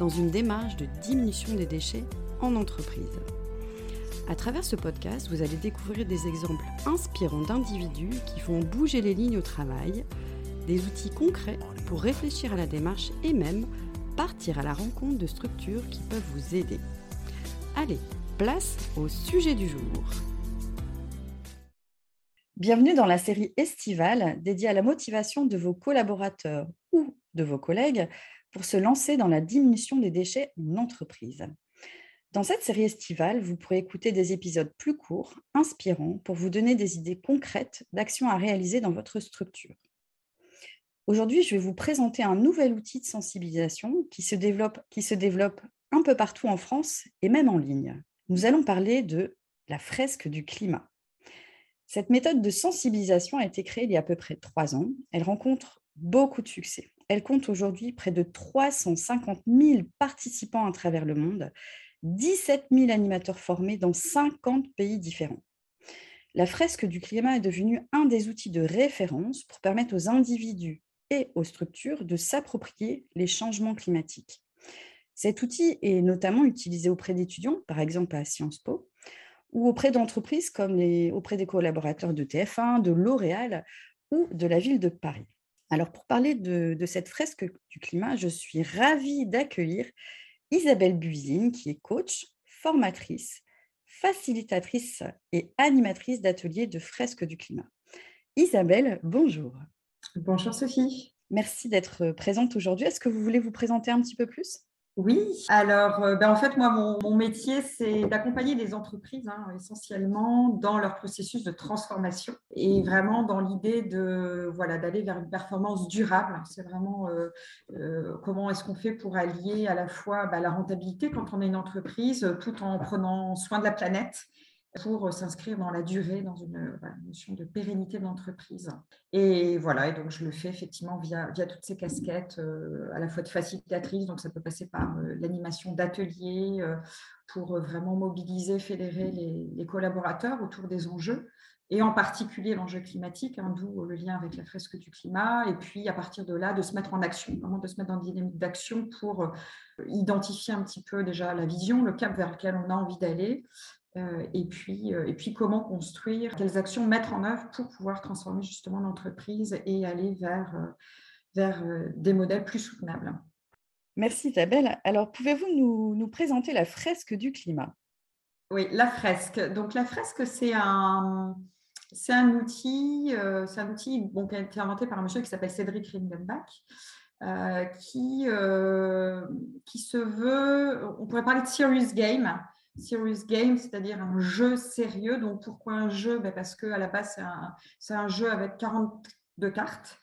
dans une démarche de diminution des déchets en entreprise. À travers ce podcast, vous allez découvrir des exemples inspirants d'individus qui font bouger les lignes au travail, des outils concrets pour réfléchir à la démarche et même partir à la rencontre de structures qui peuvent vous aider. Allez, place au sujet du jour. Bienvenue dans la série estivale dédiée à la motivation de vos collaborateurs ou de vos collègues pour se lancer dans la diminution des déchets en entreprise. Dans cette série estivale, vous pourrez écouter des épisodes plus courts, inspirants, pour vous donner des idées concrètes d'actions à réaliser dans votre structure. Aujourd'hui, je vais vous présenter un nouvel outil de sensibilisation qui se développe, qui se développe un peu partout en France et même en ligne. Nous allons parler de la fresque du climat. Cette méthode de sensibilisation a été créée il y a à peu près trois ans. Elle rencontre beaucoup de succès. Elle compte aujourd'hui près de 350 000 participants à travers le monde, 17 000 animateurs formés dans 50 pays différents. La fresque du climat est devenue un des outils de référence pour permettre aux individus et aux structures de s'approprier les changements climatiques. Cet outil est notamment utilisé auprès d'étudiants, par exemple à Sciences Po, ou auprès d'entreprises comme les, auprès des collaborateurs de TF1, de L'Oréal ou de la ville de Paris. Alors pour parler de, cette fresque du climat, je suis ravie d'accueillir Isabelle Buzine, qui est coach, formatrice, facilitatrice et animatrice d'ateliers de fresque du climat. Isabelle, bonjour. Bonjour Sophie. Merci d'être présente aujourd'hui. Est-ce que vous voulez vous présenter un petit peu plus? Oui, alors euh, ben en fait, moi, mon, métier, c'est d'accompagner des entreprises hein, essentiellement dans leur processus de transformation et vraiment dans l'idée de voilà d'aller vers une performance durable. C'est vraiment euh, euh, comment est-ce qu'on fait pour allier à la fois bah, la rentabilité quand on est une entreprise tout en prenant soin de la planète pour euh, s'inscrire dans la durée, dans une notion de pérennité de l'entreprise. Et voilà, et donc je le fais effectivement via, via toutes ces casquettes, euh, à la fois de facilitatrice, donc ça peut passer par euh, l'animation d'ateliers pour vraiment mobiliser, fédérer les, collaborateurs autour des enjeux, et en particulier l'enjeu climatique, hein, d'où le lien avec la fresque du climat, et puis à partir de là, de se mettre en action, vraiment de se mettre dans une dynamique d'action pour identifier un petit peu déjà la vision, le cap vers lequel on a envie d'aller, euh, et, puis, euh, et puis comment construire, quelles actions mettre en œuvre pour pouvoir transformer justement l'entreprise et aller vers, euh, vers des modèles plus soutenables. Merci Isabelle. Alors pouvez-vous nous, nous, présenter la fresque du climat? Oui, la fresque. Donc la fresque, c'est un, c'est un outil, c'est un outil bon, qui a été inventé par un monsieur qui s'appelle Cédric Ringenbach. qui, qui se veut, on pourrait parler de serious game, serious game, c'est-à-dire un jeu sérieux. Donc pourquoi un jeu? Ben Parce qu'à la base, c'est un, jeu avec 42 cartes.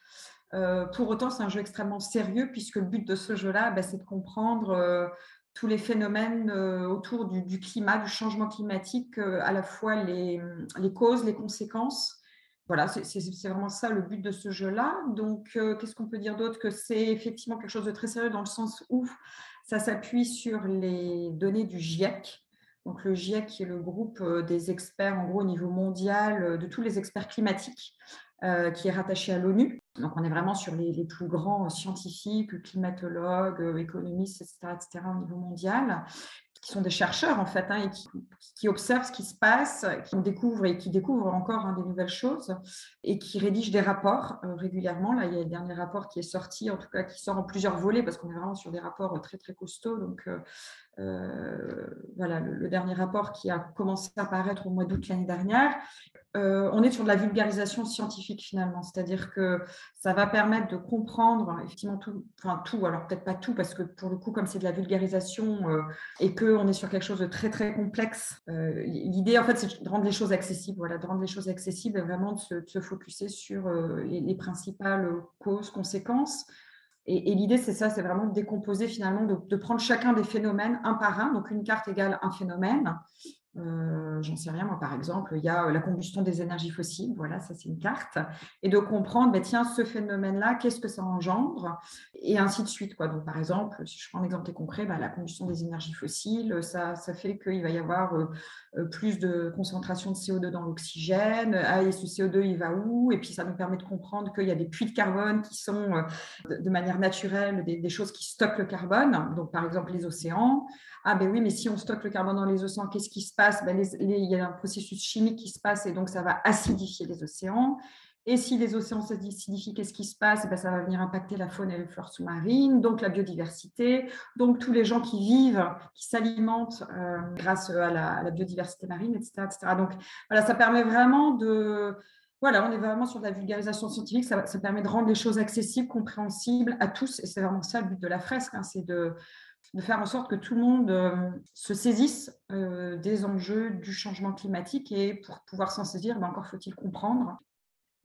Euh, pour autant, c'est un jeu extrêmement sérieux puisque le but de ce jeu-là, ben, c'est de comprendre euh, tous les phénomènes euh, autour du, climat, du changement climatique, à la fois les, les, causes, les conséquences. Voilà, c'est vraiment ça le but de ce jeu-là. Donc, qu'est-ce qu'on peut dire d'autre Que c'est effectivement quelque chose de très sérieux dans le sens où ça s'appuie sur les données du GIEC, donc le GIEC, qui est le groupe euh, des experts, en gros, au niveau mondial, euh, de tous les experts climatiques, euh, qui est rattaché à l'ONU. Donc on est vraiment sur les, plus grands scientifiques, climatologues, économistes, etc., etc., au niveau mondial qui sont des chercheurs en fait hein, et qui, observent ce qui se passe, qui découvrent et qui découvrent encore hein, des nouvelles choses et qui rédigent des rapports régulièrement. Là, il y a le dernier rapport qui est sorti, en tout cas qui sort en plusieurs volets parce qu'on est vraiment sur des rapports très très costauds. Donc euh, voilà, le, dernier rapport qui a commencé à apparaître au mois d'août l'année dernière. Euh, on est sur de la vulgarisation scientifique finalement, c'est-à-dire que ça va permettre de comprendre effectivement tout, enfin tout, alors peut-être pas tout, parce que pour le coup, comme c'est de la vulgarisation euh, et qu'on est sur quelque chose de très très complexe, l'idée en fait c'est de rendre les choses accessibles, voilà, de rendre les choses accessibles et vraiment de se, de focuser sur les, les, principales causes, conséquences Et, l'idée, c'est ça, c'est vraiment de décomposer finalement, de, de, prendre chacun des phénomènes un par un. Donc, une carte égale un phénomène. Euh, j'en sais rien, moi par exemple, il y a euh, la combustion des énergies fossiles, voilà, ça c'est une carte, et de comprendre, ben, tiens, ce phénomène-là, qu'est-ce que ça engendre, et ainsi de suite. Quoi. Donc par exemple, si je prends un exemple concret, ben, la combustion des énergies fossiles, ça, ça fait qu'il va y avoir euh, plus de concentration de CO2 dans l'oxygène, ah, et ce CO2, il va où? Et puis ça nous permet de comprendre qu'il y a des puits de carbone qui sont de manière naturelle des, des choses qui stockent le carbone, donc par exemple les océans. Ah ben oui, mais si on stocke le carbone dans les océans, qu'est-ce qui se passe? Ben, Il y a un processus chimique qui se passe et donc ça va acidifier les océans. Et si les océans s'acidifient, qu'est-ce qui se passe? Ben, Ça va venir impacter la faune et les flore sous-marines, donc la biodiversité, donc tous les gens qui vivent, qui s'alimentent euh, grâce à la, biodiversité marine, etc., etc. Donc voilà, ça permet vraiment de... Voilà, on est vraiment sur la vulgarisation scientifique, ça, permet de rendre les choses accessibles, compréhensibles à tous, et c'est vraiment ça le but de la fresque, hein, c'est de, de faire en sorte que tout le monde euh, se saisisse euh, des enjeux du changement climatique et pour pouvoir s'en saisir, ben, encore faut-il comprendre.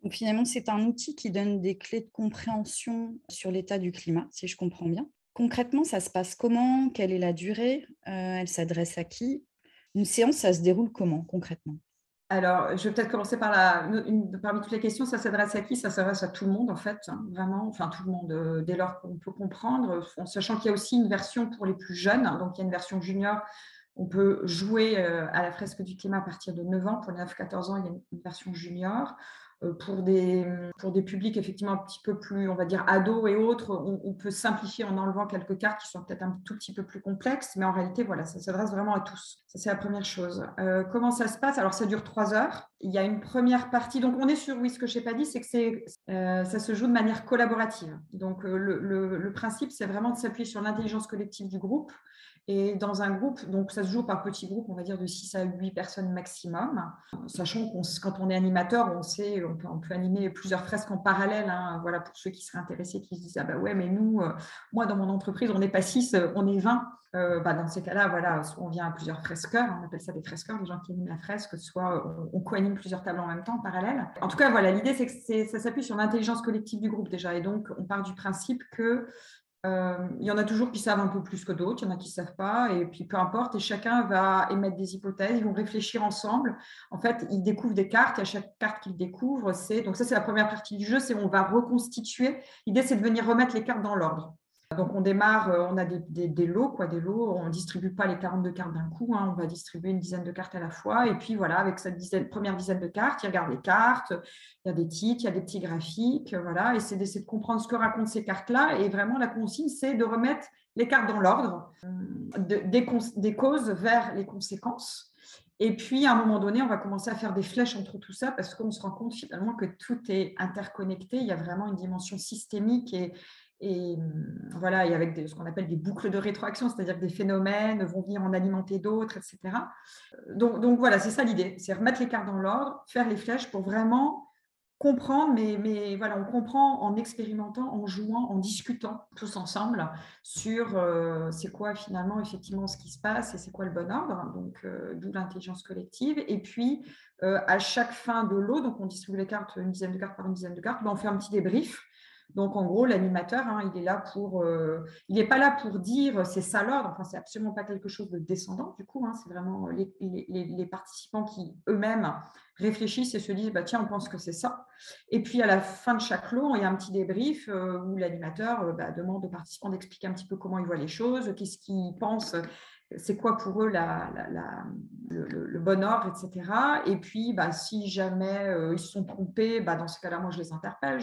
Donc finalement, c'est un outil qui donne des clés de compréhension sur l'état du climat, si je comprends bien. Concrètement, ça se passe comment? Quelle est la durée? Euh, Elle s'adresse à qui? Une séance, ça se déroule comment concrètement? Alors, je vais peut-être commencer par la. parmi toutes les questions, ça s'adresse à qui? Ça s'adresse à tout le monde, en fait, hein, vraiment. Enfin, tout le monde, euh, dès lors qu'on peut comprendre, en sachant qu'il y a aussi une version pour les plus jeunes. donc, il y a une version junior. On peut jouer euh, à la fresque du climat à partir de 9 ans. Pour les 9-14 ans, il y a une version junior. Euh, pour des, pour des publics effectivement un petit peu plus, on va dire, ados et autres, on, peut simplifier en enlevant quelques cartes qui sont peut-être un tout petit peu plus complexes, mais en réalité, voilà, ça s'adresse vraiment à tous. Ça, c'est la première chose. Euh, comment ça se passe? Alors, ça dure trois heures. Il y a une première partie. Donc, on est sur, oui, ce que je n'ai pas dit, c'est que c'est, euh, ça se joue de manière collaborative. Donc, le, le, principe, c'est vraiment de s'appuyer sur l'intelligence collective du groupe et dans un groupe, donc ça se joue par petits groupes, on va dire de 6 à 8 personnes maximum, sachant qu'on quand on est animateur, on sait, on peut, on animer plusieurs fresques en parallèle. Hein, voilà, pour ceux qui seraient intéressés, qui se disent Ah bah ouais, mais nous, euh, moi dans mon entreprise, on n'est pas 6, euh, on est 20. Euh, bah dans ces cas-là, voilà, on vient à plusieurs fresqueurs, on appelle ça des fresqueurs, les gens qui animent la fresque, soit on, co-anime plusieurs tables en même temps en parallèle. En tout cas, voilà, l'idée c'est que ça s'appuie sur l'intelligence collective du groupe déjà, et donc on part du principe que il y en a toujours qui savent un peu plus que d'autres, il y en a qui ne savent pas, et puis peu importe, et chacun va émettre des hypothèses, ils vont réfléchir ensemble. En fait, ils découvrent des cartes, et à chaque carte qu'ils découvrent, c'est. Donc, ça, c'est la première partie du jeu, c'est on va reconstituer. L'idée, c'est de venir remettre les cartes dans l'ordre. Donc, on démarre, euh, on a des, lots, quoi, des lots. On ne distribue pas les 42 cartes d'un coup, hein. on va distribuer une dizaine de cartes à la fois. Et puis, voilà, avec cette première dizaine de cartes, ils regardent les cartes, il y a des titres, il y a des petits graphiques, voilà. Et c'est d'essayer de comprendre ce que racontent ces cartes-là. Et vraiment, la consigne, c'est de remettre les cartes dans l'ordre, des, des causes vers les conséquences. Et puis, à un moment donné, on va commencer à faire des flèches entre tout ça parce qu'on se rend compte finalement que tout est interconnecté. Il y a vraiment une dimension systémique et, et hum, voilà, et avec ce qu'on appelle des boucles de rétroaction, c'est-à-dire que des phénomènes vont venir en alimenter d'autres, etc. Donc, donc voilà, c'est ça l'idée, c'est remettre les cartes dans l'ordre, faire les flèches pour vraiment comprendre, mais, voilà, on comprend en expérimentant, en jouant, en discutant tous ensemble sur euh, c'est quoi finalement effectivement ce qui se passe et c'est quoi le bon ordre, donc euh, d'où l'intelligence collective. Et puis euh, à chaque fin de l'eau, donc on distribue les cartes, une dizaine de cartes par une dizaine de cartes, ben, on fait un petit débrief donc, en gros, l'animateur, hein, il est là pour, euh, il n'est pas là pour dire c'est ça l'ordre. Enfin, c'est absolument pas quelque chose de descendant. Du coup, hein, c'est vraiment les, participants qui eux-mêmes réfléchissent et se disent bah tiens, on pense que c'est ça. Et puis à la fin de chaque lot, il y a un petit débrief euh, où l'animateur euh, bah, demande aux participants d'expliquer un petit peu comment ils voient les choses, qu'est-ce qu'ils pensent c'est quoi pour eux le, bon ordre, etc. Et puis, bah, si jamais euh, ils se sont trompés, bah, dans ce cas-là, moi, je les interpelle.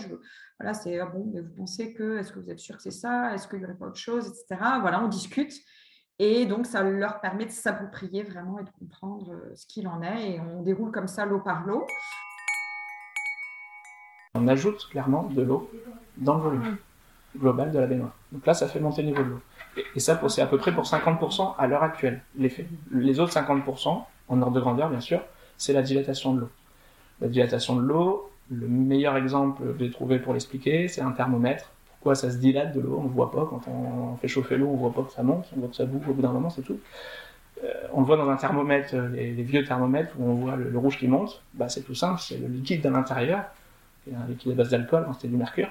voilà, c'est ah bon, mais vous pensez que, est-ce que vous êtes sûr que c'est ça? Est-ce qu'il n'y aurait pas autre chose, etc. Voilà, on discute. Et donc, ça leur permet de s'approprier vraiment et de comprendre euh, ce qu'il en est. Et on déroule comme ça lot par lot. On ajoute clairement de l'eau dans le volume global de la baignoire. Donc là, ça fait monter le niveau de l'eau. Et ça, c'est à peu près pour 50% à l'heure actuelle. Les autres 50%, en ordre de grandeur bien sûr, c'est la dilatation de l'eau. La dilatation de l'eau, le meilleur exemple que j'ai trouvé pour l'expliquer, c'est un thermomètre. Pourquoi ça se dilate de l'eau? On ne voit pas quand on fait chauffer l'eau, on ne voit pas que ça monte, on voit que ça bouge au bout d'un moment, c'est tout. Euh, on le voit dans un thermomètre, les, vieux thermomètres où on voit le, rouge qui monte, bah, c'est tout simple, c'est le liquide à l'intérieur, un liquide à base d'alcool, hein, c'était du mercure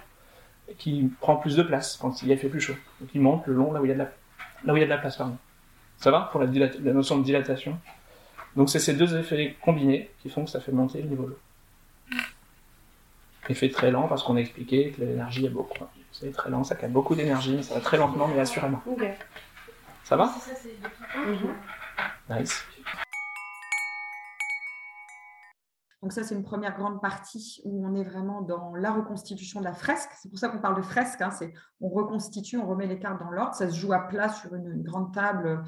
qui prend plus de place quand il fait plus chaud. Donc il monte le long là où il y a de la, là où il y a de la place. Pardon. Ça va pour la, la notion de dilatation Donc c'est ces deux effets combinés qui font que ça fait monter le niveau de l'eau. Effet très lent parce qu'on a expliqué que l'énergie est beaucoup. C'est très lent, ça capte beaucoup d'énergie, mais ça va très lentement mais assurément. Ça va? Nice. Donc ça, c'est une première grande partie où on est vraiment dans la reconstitution de la fresque. C'est pour ça qu'on parle de fresque. Hein. c'est on reconstitue, on remet les cartes dans l'ordre. Ça se joue à plat sur une, grande table.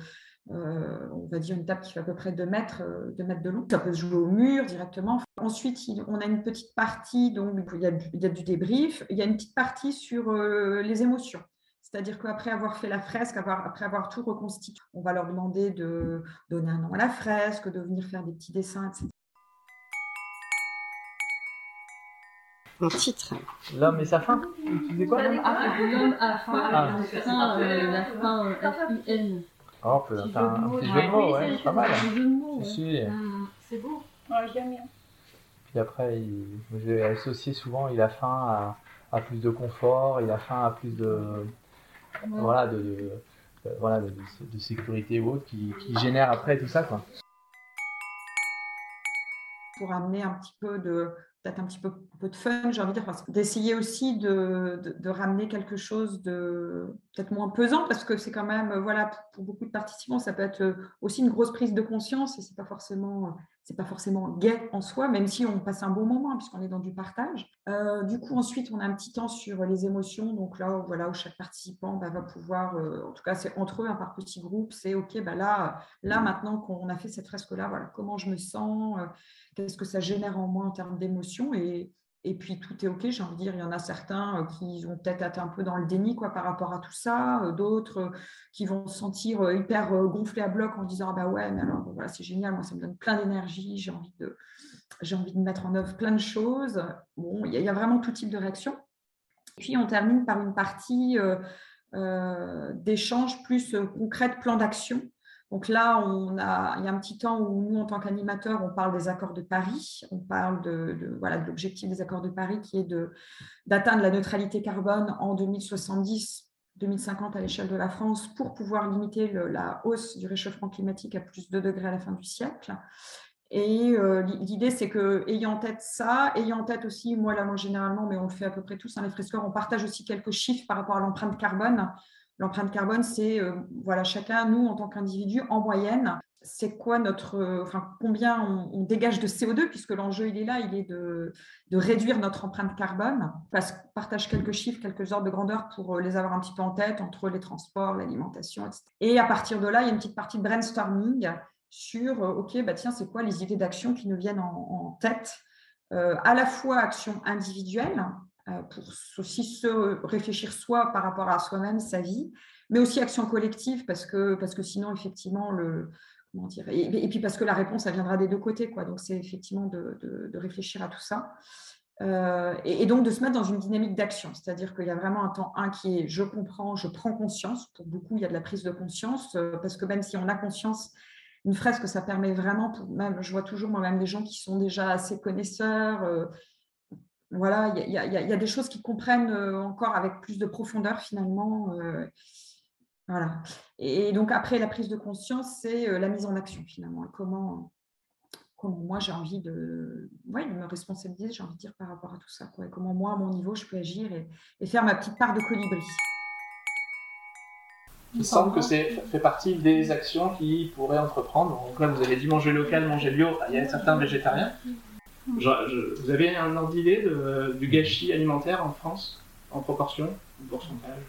Euh, on va dire une table qui fait à peu près 2 mètres, euh, mètres de long. Ça peut se jouer au mur directement. Ensuite, on a une petite partie, donc il y a, il y a du débrief. Il y a une petite partie sur euh, les émotions. C'est-à-dire qu'après avoir fait la fresque, après avoir tout reconstitué, on va leur demander de donner un nom à la fresque, de venir faire des petits dessins, etc. Un titre. L'homme et sa fin. Tu disais quoi L'homme? A faim, ah. euh, la fin euh, F-I-N. Oh, on peut faire un petit jeu de mots, ouais, pas mal. C'est beau. Ouais, j'aime bien. Puis après, j'ai associé souvent, il a faim à, plus de confort, il a faim à plus de, voilà, de, voilà, de, sécurité ou autre qui, qui génère après tout ça, quoi. Pour amener un petit peu de, peut-être un petit peu, un peu, de fun, j'ai envie de dire, d'essayer aussi de, de, ramener quelque chose de peut-être moins pesant, parce que c'est quand même, voilà, pour, beaucoup de participants, ça peut être aussi une grosse prise de conscience, et c'est pas forcément, c'est pas forcément gai en soi, même si on passe un bon moment, puisqu'on est dans du partage. Euh, du coup, ensuite, on a un petit temps sur les émotions, donc là, voilà, où chaque participant bah, va pouvoir, euh, en tout cas, c'est entre eux, un par petits groupes, c'est OK, bah là, là, maintenant qu'on a fait cette fresque-là, voilà, comment je me sens, euh, qu'est-ce que ça génère en moi en termes d'émotions. Et, et puis tout est OK, j'ai envie de dire, il y en a certains euh, qui ont peut-être été un peu dans le déni quoi, par rapport à tout ça, euh, d'autres euh, qui vont se sentir hyper gonflés à bloc en disant ah bah ouais, mais alors voilà, c'est génial, moi ça me donne plein d'énergie, j'ai envie de j'ai envie de mettre en œuvre plein de choses. Bon, il y, a vraiment tout type de réaction. Puis on termine par une partie d'échange plus concrète, plan d'action. Donc là, il y a un petit temps où nous, en tant qu'animateurs, on parle des accords de Paris, on parle de, l'objectif des accords de Paris qui est d'atteindre la neutralité carbone en 2070 2050 à l'échelle de la France pour pouvoir limiter la hausse du réchauffement climatique à plus de 2 degrés à la fin du siècle. Et euh, l'idée, c'est que, ayant en tête ça, ayant en tête aussi, moi, là, moi, généralement, mais on le fait à peu près tous, hein, les fresqueurs, on partage aussi quelques chiffres par rapport à l'empreinte carbone. L'empreinte carbone, c'est euh, voilà chacun, nous en tant qu'individu, en moyenne, c'est quoi notre, euh, enfin combien on, dégage de CO2 puisque l'enjeu il est là, il est de, de réduire notre empreinte carbone. Parce partage quelques chiffres, quelques ordres de grandeur pour euh, les avoir un petit peu en tête entre les transports, l'alimentation, etc. Et à partir de là, il y a une petite partie de brainstorming sur ok bah tiens c'est quoi les idées d'action qui nous viennent en, tête, à la fois action individuelle pour aussi se réfléchir soi par rapport à soi-même, sa vie, mais aussi action collective, parce que, parce que sinon, effectivement, le, comment dire, et, puis parce que la réponse, elle viendra des deux côtés. Quoi. Donc, c'est effectivement de, de, réfléchir à tout ça. Euh, et, donc de se mettre dans une dynamique d'action, c'est-à-dire qu'il y a vraiment un temps un qui est je comprends, je prends conscience. Pour beaucoup, il y a de la prise de conscience, euh, parce que même si on a conscience, une fresque, ça permet vraiment, même, je vois toujours moi-même des gens qui sont déjà assez connaisseurs, voilà, il y, a des choses qui comprennent euh, encore avec plus de profondeur finalement. Euh, voilà. Et donc après la prise de conscience, c'est euh, la mise en action finalement. Comment, comment moi j'ai envie de, me responsabiliser, j'ai envie de dire par rapport à tout ça. Comment moi à mon niveau je peux agir et, faire ma petite part de colibri. Il semble que c'est fait partie des actions qui pourraient entreprendre. Donc là, vous avez dit manger local, manger bio. Il y a certains végétariens vous avez un ordre d'idée du gâchis alimentaire en France, en proportion, en pourcentage?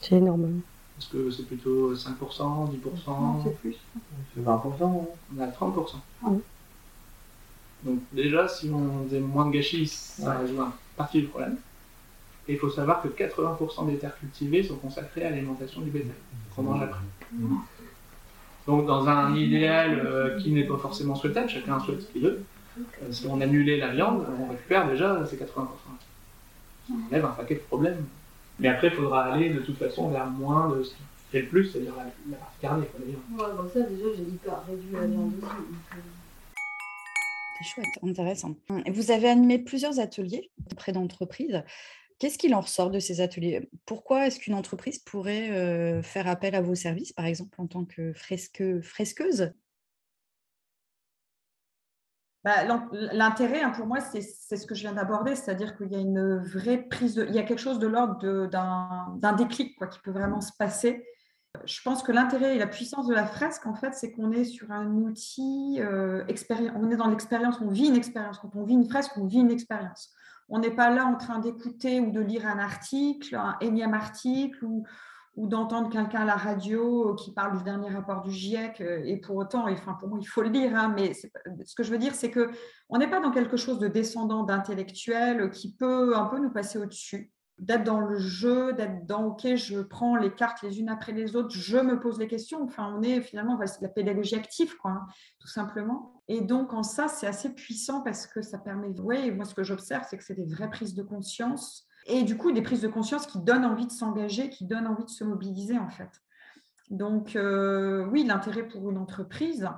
C'est énorme. Est-ce que c'est plutôt 5%, 10% C'est plus. C'est 20%. On a 30%. Ah Donc déjà, si on faisait moins de gâchis, ça résout une partie du problème. Et il faut savoir que 80% des terres cultivées sont consacrées à l'alimentation du bétail, qu'on mange après. Mmh. Donc dans un idéal euh, qui n'est pas forcément souhaitable, chacun souhaite ce qu'il veut, euh, si on annulait la viande, on récupère déjà ces 80%. On lève un paquet de problèmes. Mais après, il faudra aller de toute façon vers moins de ce qui fait le plus, c'est-à-dire la, la partie carnée. Ouais, donc ça, déjà, j'ai hyper réduit la viande aussi. Euh. C'est chouette, intéressant. Vous avez animé plusieurs ateliers auprès d'entreprises. Qu'est-ce qu'il en ressort de ces ateliers? Pourquoi est-ce qu'une entreprise pourrait faire appel à vos services, par exemple, en tant que fresque, fresqueuse? Bah, L'intérêt, hein, pour moi, c'est ce que je viens d'aborder, c'est-à-dire qu'il y a une vraie prise de... Il y a quelque chose de l'ordre d'un déclic quoi, qui peut vraiment se passer. Je pense que l'intérêt et la puissance de la fresque, en fait, c'est qu'on est sur un outil, euh, on est dans l'expérience, on vit une expérience. Quand on vit une fresque, on vit une expérience. On n'est pas là en train d'écouter ou de lire un article, un énième article, ou, ou d'entendre quelqu'un à la radio euh, qui parle du dernier rapport du GIEC, euh, et pour autant, enfin pour moi, il faut le lire, hein, mais ce que je veux dire, c'est qu'on n'est pas dans quelque chose de descendant, d'intellectuel, qui peut un peu nous passer au-dessus, d'être dans le jeu, d'être dans, OK, je prends les cartes les unes après les autres, je me pose les questions, enfin, on est finalement, c'est la pédagogie active, quoi, hein, tout simplement. Et donc, en ça, c'est assez puissant parce que ça permet, oui, moi, ce que j'observe, c'est que c'est des vraies prises de conscience, et du coup, des prises de conscience qui donnent envie de s'engager, qui donnent envie de se mobiliser, en fait. Donc, euh, oui, l'intérêt pour une entreprise,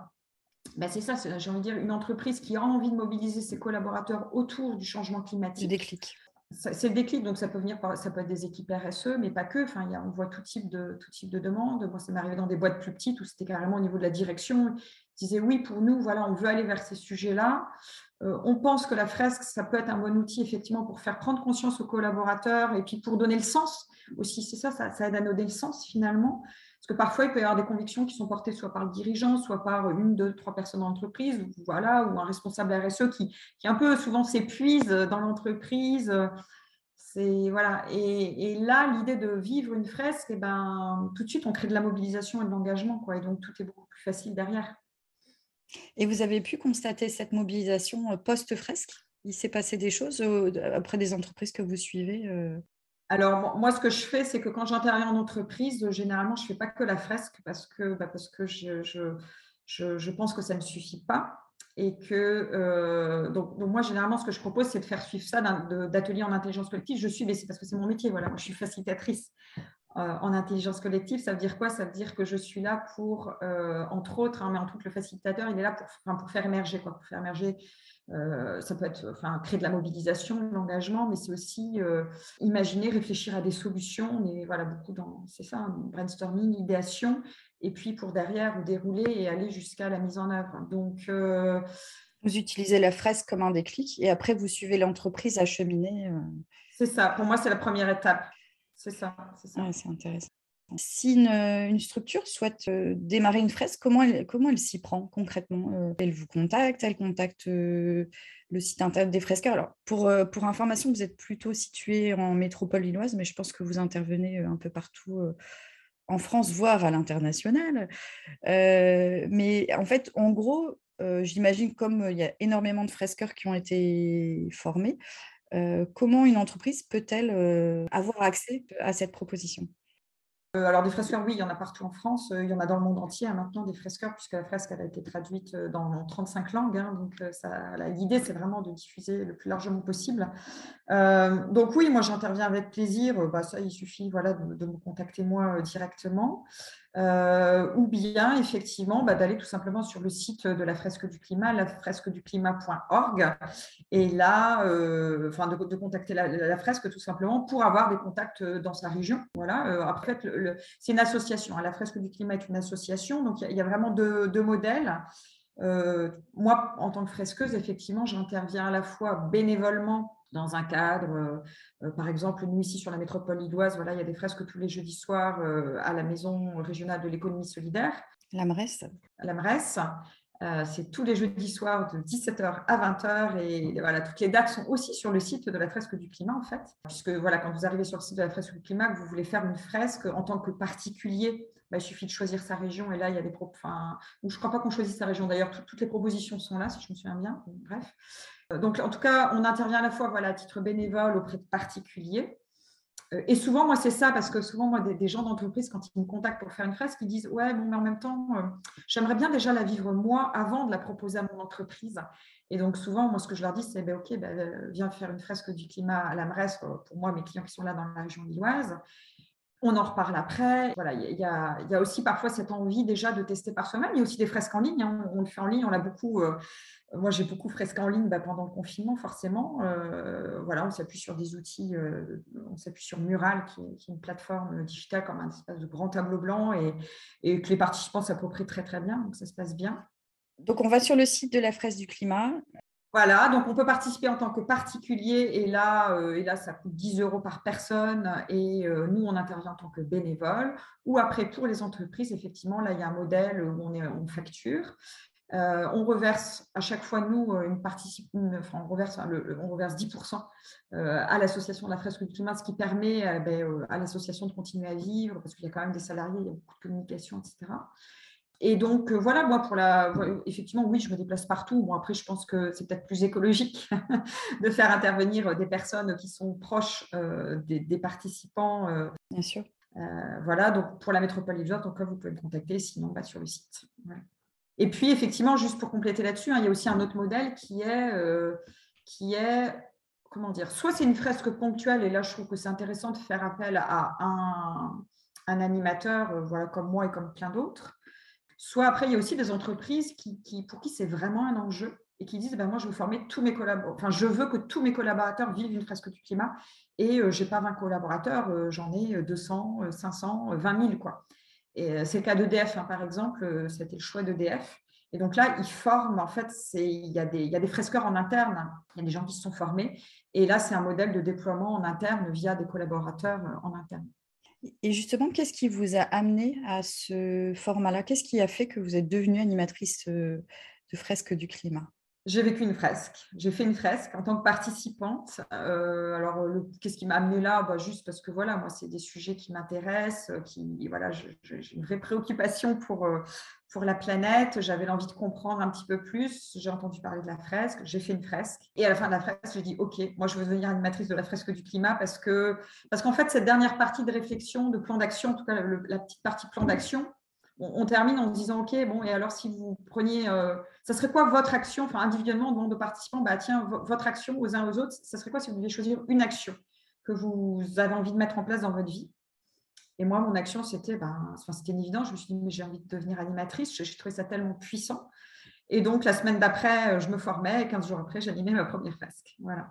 ben c'est ça, j'ai envie de dire, une entreprise qui a envie de mobiliser ses collaborateurs autour du changement climatique. Du déclic. C'est le déclic, donc ça peut venir ça peut être des équipes RSE, mais pas que. Enfin, il y a, on voit tout type de tout type de demandes. Moi, ça m'est arrivé dans des boîtes plus petites où c'était carrément au niveau de la direction. Ils disaient oui, pour nous, voilà, on veut aller vers ces sujets-là. Euh, on pense que la fresque, ça peut être un bon outil effectivement pour faire prendre conscience aux collaborateurs et puis pour donner le sens aussi. C'est ça, ça, aide à donner le sens finalement. Parce que parfois, il peut y avoir des convictions qui sont portées soit par le dirigeant, soit par une, deux, trois personnes dans l'entreprise, voilà, ou un responsable RSE qui, un peu souvent s'épuise dans l'entreprise. Voilà. Et, là, l'idée de vivre une fresque, eh ben, tout de suite, on crée de la mobilisation et de l'engagement. Et donc, tout est beaucoup plus facile derrière. Et vous avez pu constater cette mobilisation euh, post-fresque? Il s'est passé des choses euh, après des entreprises que vous suivez euh? alors, moi, ce que je fais, c'est que quand j'interviens en entreprise, généralement, je ne fais pas que la fresque parce que, bah, parce que je, je, je, pense que ça ne suffit pas. Et que, donc, moi, généralement, ce que je propose, c'est de faire suivre ça d'ateliers en intelligence collective. Je suis, c'est parce que c'est mon métier, voilà, je suis facilitatrice. Euh, en intelligence collective, ça veut dire quoi? Ça veut dire que je suis là pour, euh, entre autres, hein, mais en tout cas le facilitateur, il est là pour, pour faire émerger, quoi, pour faire émerger. Euh, ça peut être enfin, créer de la mobilisation, de l'engagement, mais c'est aussi imaginer, réfléchir à des solutions. On est voilà, beaucoup dans, c'est ça, brainstorming, idéation, et puis pour derrière dérouler et aller jusqu'à la mise en œuvre. Donc, vous utilisez la fresque comme un déclic et après vous suivez l'entreprise à cheminer. C'est ça, pour moi c'est la première étape. C'est ça. C'est intéressant. Si une, structure souhaite euh, démarrer une fresque, comment elle, comment elle s'y prend concrètement euh, Elle vous contacte, elle contacte euh, le site internet des fresqueurs? Alors, pour, pour information, vous êtes plutôt situé en métropole lilloise, mais je pense que vous intervenez un peu partout en France, voire à l'international. mais en fait, en gros, j'imagine comme il y a énormément de fresqueurs qui ont été formés, euh, comment une entreprise peut-elle avoir accès à cette proposition? Alors des fresqueurs, oui, il y en a partout en France, il y en a dans le monde entier hein, maintenant des fresqueurs, puisque la fresque a été traduite dans 35 langues. Hein, donc l'idée, c'est vraiment de diffuser le plus largement possible. donc oui, moi j'interviens avec plaisir. Bah, ça, il suffit voilà, de me contacter moi directement. Euh, ou bien effectivement bah, d'aller tout simplement sur le site de la fresque du climat, la fresque du climat.org, et là, euh, enfin de, contacter la, fresque tout simplement pour avoir des contacts dans sa région. Voilà. Euh, après, c'est une association. Hein. la fresque du climat est une association, donc il y, a vraiment deux modèles. moi, en tant que fresqueuse, effectivement, j'interviens à la fois bénévolement dans un cadre. Euh, euh, par exemple, nous, ici, sur la métropole lilloise, voilà, il y a des fresques tous les jeudis soirs euh, à la Maison régionale de l'économie solidaire. La MRES. La MRES. c'est tous les jeudis soirs de 17h à 20h et voilà, toutes les dates sont aussi sur le site de la fresque du climat en fait. Puisque voilà, quand vous arrivez sur le site de la fresque du climat, que vous voulez faire une fresque en tant que particulier, bah, il suffit de choisir sa région et là il y a des enfin, je ne crois pas qu'on choisisse sa région d'ailleurs, toutes les propositions sont là si je me souviens bien. Bref. Euh, donc, en tout cas, on intervient à la fois voilà, à titre bénévole auprès de particuliers. Euh, et souvent, moi, c'est ça, parce que souvent, moi, des, gens d'entreprise, quand ils me contactent pour faire une fresque, ils disent Ouais, mais en même temps, euh, j'aimerais bien déjà la vivre moi avant de la proposer à mon entreprise. Et donc, souvent, moi, ce que je leur dis, c'est ben, Ok, ben, viens faire une fresque du climat à la MRES pour moi, mes clients qui sont là dans la région lilloise. On en reparle après. Voilà, il y, a, aussi parfois cette envie déjà de tester par soi-même. Il y a aussi des fresques en ligne. Hein. On, le fait en ligne. On l'a beaucoup. Euh, moi, j'ai beaucoup fresqué en ligne bah, pendant le confinement, forcément. Euh, voilà, on s'appuie sur des outils. Euh, on s'appuie sur Mural, qui, est une plateforme digitale comme un espèce de grand tableau blanc et, et que les participants s'approprient très très bien. Donc ça se passe bien. Donc on va sur le site de la fraise du climat. Voilà, donc on peut participer en tant que particulier et là, euh, et là ça coûte 10 euros par personne et euh, nous, on intervient en tant que bénévole. Ou après, pour les entreprises, effectivement, là, il y a un modèle où on, facture. Euh, on reverse à chaque fois, nous, une enfin, on, reverse, on reverse 10% à l'association de la fresque du climat, ce qui permet ben, à l'association de continuer à vivre parce qu'il y a quand même des salariés, il y a beaucoup de communication, etc. Et donc, euh, voilà, moi, pour la. Effectivement, oui, je me déplace partout. Bon, après, je pense que c'est peut-être plus écologique de faire intervenir des personnes qui sont proches euh, des, participants. Euh, Bien sûr. voilà, donc pour la métropole Lilloise, donc vous pouvez me contacter, sinon bah, sur le site. Et puis, effectivement, juste pour compléter là-dessus, hein, il y a aussi un autre modèle qui est, qui est comment dire, soit c'est une fresque ponctuelle, et là, je trouve que c'est intéressant de faire appel à un, un animateur, voilà, comme moi et comme plein d'autres. Soit après, il y a aussi des entreprises qui, pour qui c'est vraiment un enjeu et qui disent ben, Moi, je veux former tous mes collaborateurs, enfin, je veux que tous mes collaborateurs vivent une fresque du climat et euh, je n'ai pas 20 collaborateurs, euh, j'en ai 200, 500, 20 000. Quoi. Et euh, c'est le cas d'EDF, hein, par exemple, c'était le choix d'EDF. Et donc là, ils forment, en fait, il y, a des, il y a des fresqueurs en interne, il y a des gens qui se sont formés. Et là, c'est un modèle de déploiement en interne via des collaborateurs en interne. Et justement, qu'est-ce qui vous a amené à ce format-là? Qu'est-ce qui a fait que vous êtes devenue animatrice euh, de fresques du climat? J'ai vécu une fresque. J'ai fait une fresque en tant que participante. Euh, alors, qu'est-ce qui m'a amené là? Bah, Juste parce que voilà, moi, c'est des sujets qui m'intéressent, qui voilà, j'ai une vraie préoccupation pour, euh, pour la planète. J'avais l'envie de comprendre un petit peu plus. J'ai entendu parler de la fresque. J'ai fait une fresque. Et à la fin de la fresque, j'ai dit OK, moi, je veux devenir animatrice de la fresque du climat parce que parce qu'en fait, cette dernière partie de réflexion, de plan d'action, en tout cas la petite partie plan d'action, on, termine en disant OK, bon, et alors si vous preniez, euh, ça serait quoi votre action, enfin individuellement, dans de participants, bah tiens, votre action aux uns aux autres, ça serait quoi si vous deviez choisir une action que vous avez envie de mettre en place dans votre vie? Et moi, mon action, c'était, ben, c'était évident, je me suis dit, mais j'ai envie de devenir animatrice, j'ai trouvé ça tellement puissant. Et donc, la semaine d'après, je me formais, et 15 jours après, j'animais ma première fresque. Voilà.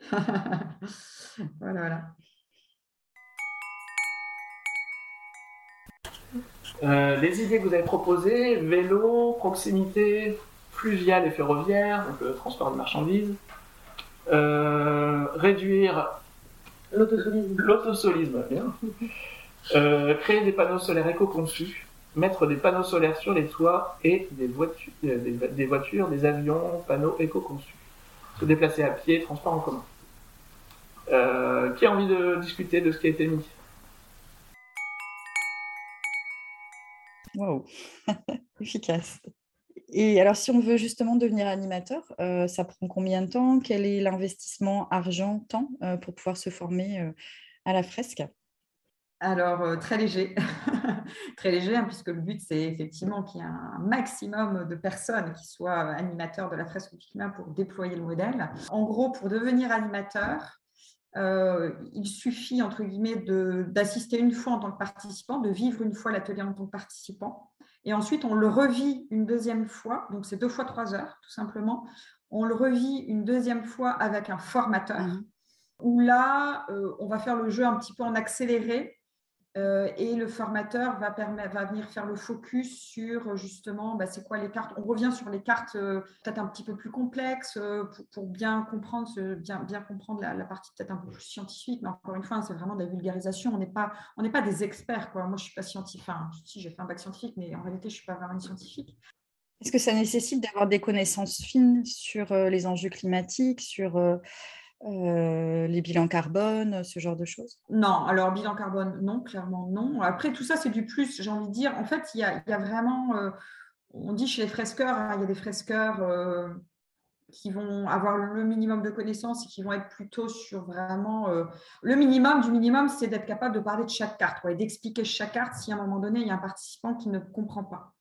voilà, voilà. Euh, les idées que vous avez proposées, vélo, proximité, fluvial et ferroviaire, donc le transport de marchandises, euh, réduire l'autosolisme, euh, créer des panneaux solaires éco-conçus, mettre des panneaux solaires sur les toits et des voitures, des, voitures, des avions, panneaux éco-conçus, se déplacer à pied, transport en commun. qui a envie de discuter de ce qui a été mis? Wow, efficace. Et alors, si on veut justement devenir animateur, euh, ça prend combien de temps? Quel est l'investissement argent-temps euh, pour pouvoir se former euh, à la fresque? Alors, très léger, très léger, hein, puisque le but, c'est effectivement qu'il y ait un maximum de personnes qui soient animateurs de la fresque du climat pour déployer le modèle. En gros, pour devenir animateur, euh, il suffit, entre guillemets, d'assister une fois en tant que participant, de vivre une fois l'atelier en tant que participant. Et ensuite, on le revit une deuxième fois, donc c'est deux fois trois heures, tout simplement. On le revit une deuxième fois avec un formateur, mmh. où là, euh, on va faire le jeu un petit peu en accéléré, euh, et le formateur va, venir faire le focus sur justement, bah, c'est quoi les cartes. On revient sur les cartes euh, peut-être un petit peu plus complexes euh, pour, bien comprendre, bien, comprendre la, partie peut-être un peu plus scientifique. Mais encore une fois, c'est vraiment de la vulgarisation. On n'est pas, pas des experts. Moi, je suis pas scientifique. Enfin, si j'ai fait un bac scientifique, mais en réalité, je suis pas vraiment une scientifique. Est-ce que ça nécessite d'avoir des connaissances fines sur les enjeux climatiques, sur euh, les bilans carbone, ce genre de choses? Non, alors bilan carbone, non, clairement non. Après, tout ça, c'est du plus, j'ai envie de dire. En fait, il y a, vraiment, euh, on dit chez les fresqueurs, hein, il y a des fresqueurs euh, qui vont avoir le minimum de connaissances et qui vont être plutôt sur vraiment le minimum du minimum, c'est d'être capable de parler de chaque carte et d'expliquer chaque carte si à un moment donné, il y a un participant qui ne comprend pas.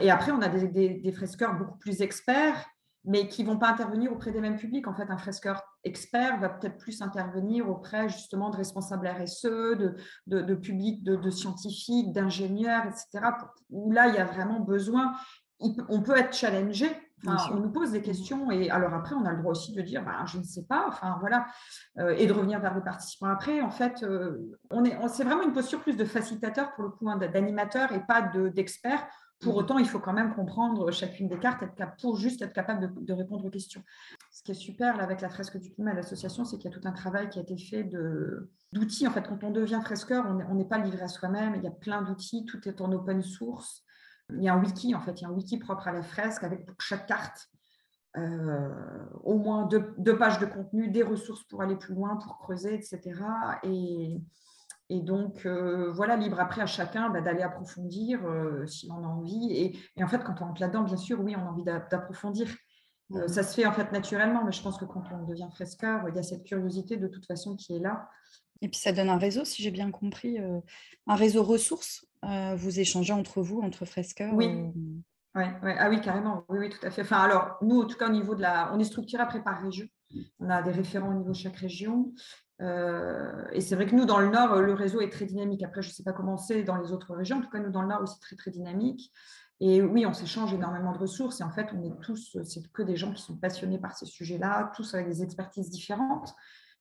et après, on a des fresqueurs beaucoup plus experts mais qui ne vont pas intervenir auprès des mêmes publics. En fait, un fresqueur expert va peut-être plus intervenir auprès justement de responsables RSE, de, de, publics, de, scientifiques, d'ingénieurs, etc. Où là, il y a vraiment besoin. On peut être challengé. on nous pose des questions et alors après, on a le droit aussi de dire, bah, je ne sais pas, enfin voilà, euh, et de revenir vers les participants après. En fait, euh, on est, c'est vraiment une posture plus de facilitateur pour le coup, hein, d'animateur et pas d'expert. Pour autant, il faut quand même comprendre chacune des cartes être pour juste être capable de, répondre aux questions. Ce qui est super là, avec la fresque du climat à l'association, c'est qu'il y a tout un travail qui a été fait d'outils. En fait, quand on devient fresqueur, on n'est pas livré à soi-même. Il y a plein d'outils, tout est en open source. Il y a un wiki, en fait, il y a un wiki propre à la fresque avec pour chaque carte euh, au moins deux, deux, pages de contenu, des ressources pour aller plus loin, pour creuser, etc. Et, et donc, euh, voilà, libre après à chacun bah, d'aller approfondir euh, s'il en a envie. Et, en fait, quand on entre là-dedans, bien sûr, oui, on a envie d'approfondir. Euh, ça se fait en fait naturellement, mais je pense que quand on devient fresqueur, il y a cette curiosité de toute façon qui est là. Et puis ça donne un réseau, si j'ai bien compris, un réseau ressources. vous échangez entre vous, entre fresqueurs. Oui. Ouais, Ah oui, carrément. Oui, oui, tout à fait. Enfin, alors, nous, en tout cas, au niveau de la. On est structuré après par région. On a des référents au niveau de chaque région. Euh, et c'est vrai que nous, dans le Nord, le réseau est très dynamique. Après, je ne sais pas comment c'est dans les autres régions. En tout cas, nous, dans le Nord aussi, très, très dynamique. Et oui, on s'échange énormément de ressources. Et en fait, on est tous, c'est que des gens qui sont passionnés par ces sujets-là, tous avec des expertises différentes.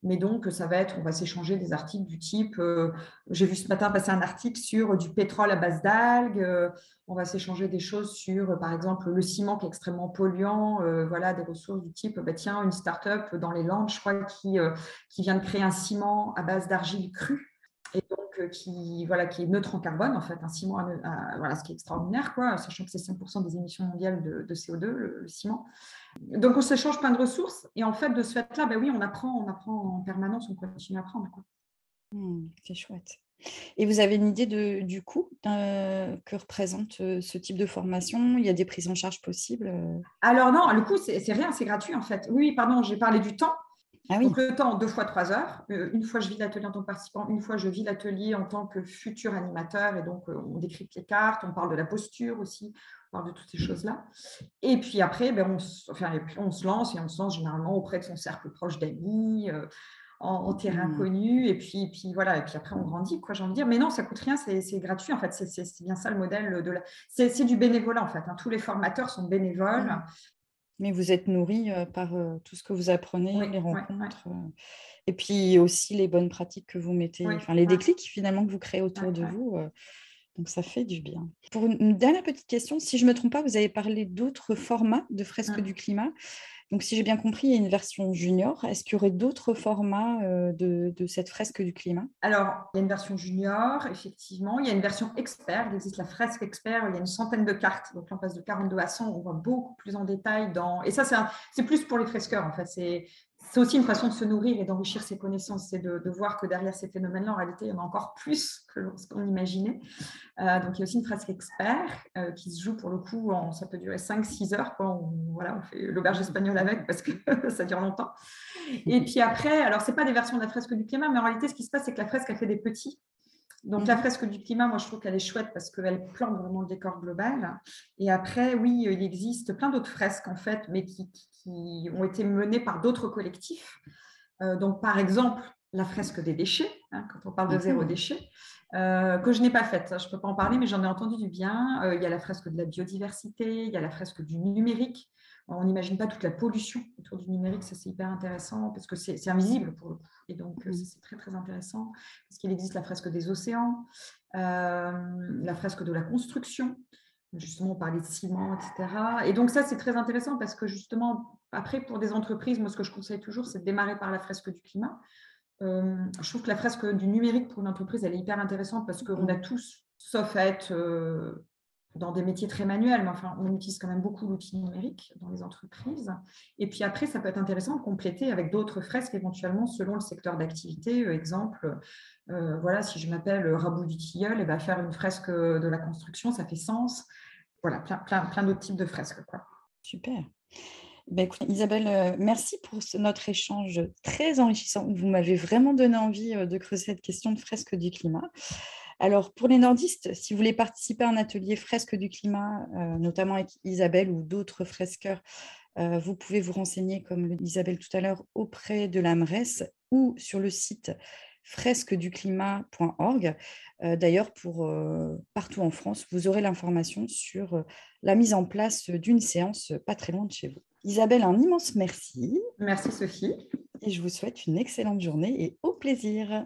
Mais donc, ça va être, on va s'échanger des articles du type, euh, j'ai vu ce matin passer un article sur du pétrole à base d'algues, euh, on va s'échanger des choses sur, par exemple, le ciment qui est extrêmement polluant, euh, voilà, des ressources du type, bah, tiens, une start-up dans les Landes, je crois, qui, qui vient de créer un ciment à base d'argile crue qui, voilà, qui est neutre en carbone, en fait, un ciment, voilà, ce qui est extraordinaire, quoi, sachant que c'est 5% des émissions mondiales de, CO2, le, ciment. Donc, on s'échange plein de ressources. Et en fait, de ce fait-là, ben oui, on apprend, on apprend en permanence, on continue à apprendre. Mmh, c'est chouette. Et vous avez une idée de, du coût euh, que représente euh, ce type de formation? Il y a des prises en charge possibles euh? Alors non, le coût, c'est rien, c'est gratuit en fait. Oui, pardon, j'ai parlé du temps. Ah Donc le temps, deux fois trois heures. une fois, je vis l'atelier en tant que participant. Une fois, je vis l'atelier en tant que futur animateur. Et donc, on décrypte les cartes, on parle de la posture aussi parle de toutes ces choses-là. Et puis après, ben, on, enfin, on se lance et on se lance généralement auprès de son cercle proche d'amis, euh, en, terrain mmh. connu. Et puis, puis voilà, et puis après, on grandit, quoi, j'ai envie de dire. Mais non, ça coûte rien, c'est gratuit. En fait, c'est bien ça le modèle de la. C'est du bénévolat, en fait. Hein. Tous les formateurs sont bénévoles. Mmh. Mais vous êtes nourri euh, par euh, tout ce que vous apprenez, les rencontres. et puis aussi les bonnes pratiques que vous mettez, enfin les déclics finalement que vous créez autour de vous. Donc ça fait du bien. Pour une dernière petite question, si je ne me trompe pas, vous avez parlé d'autres formats de fresques mmh. du climat. Donc si j'ai bien compris, il y a une version junior. Est-ce qu'il y aurait d'autres formats euh, de, cette fresque du climat? Alors, il y a une version junior, effectivement. Il y a une version expert. Il existe la fresque expert. Il y a une centaine de cartes. Donc là, on passe de 42 à 100. On voit beaucoup plus en détail dans... Et ça, c'est plus pour les fresqueurs, en fait. C'est c'est aussi une façon de se nourrir et d'enrichir ses connaissances, c'est de, voir que derrière ces phénomènes-là, en réalité, il y en a encore plus que ce qu'on imaginait. Euh, donc, il y a aussi une fresque expert euh, qui se joue pour le coup, ça peut durer 5-6 heures. On, voilà, on fait l'auberge espagnole avec parce que ça dure longtemps. Et puis après, alors, ce pas des versions de la fresque du climat, mais en réalité, ce qui se passe, c'est que la fresque, a fait des petits. Donc, la mhm. fresque du climat, moi, je trouve qu'elle est chouette parce qu'elle plante vraiment le décor global. Et après, oui, il existe plein d'autres fresques, en fait, mais qui, ont été menées par d'autres collectifs. Euh, donc, par exemple, la fresque des déchets, hein, quand on parle de zéro mhm. déchet, euh, que je n'ai pas faite. Je ne peux pas en parler, mais j'en ai entendu du bien. Euh, il y a la fresque de la biodiversité, il y a la fresque du numérique. On n'imagine pas toute la pollution autour du numérique, ça c'est hyper intéressant parce que c'est invisible pour le coup. Et donc mmh. c'est très très intéressant parce qu'il existe la fresque des océans, euh, la fresque de la construction, justement on parlait de ciment, etc. Et donc ça c'est très intéressant parce que justement après pour des entreprises, moi ce que je conseille toujours c'est de démarrer par la fresque du climat. Euh, je trouve que la fresque du numérique pour une entreprise elle est hyper intéressante parce qu'on a tous, sauf à être euh, dans des métiers très manuels, mais enfin, on utilise quand même beaucoup l'outil numérique dans les entreprises. Et puis après, ça peut être intéressant de compléter avec d'autres fresques éventuellement selon le secteur d'activité. Euh, exemple, euh, voilà, si je m'appelle Rabou du Tilleul, et eh ben, faire une fresque de la construction, ça fait sens. Voilà, plein, plein, plein d'autres types de fresques. Quoi. Super. Ben, Isabelle, euh, merci pour notre échange très enrichissant. Vous m'avez vraiment donné envie de creuser cette question de fresque du climat. Alors, pour les nordistes, si vous voulez participer à un atelier fresque du climat, euh, notamment avec Isabelle ou d'autres fresqueurs, Euh, vous pouvez vous renseigner, comme le dit Isabelle tout à l'heure, auprès de l'AMRES ou sur le site fresqueduclimat.org. Euh, D'ailleurs, pour euh, partout en France, vous aurez l'information sur euh, la mise en place d'une séance pas très loin de chez vous. Isabelle, un immense merci Merci Sophie. et je vous souhaite une excellente journée et au plaisir.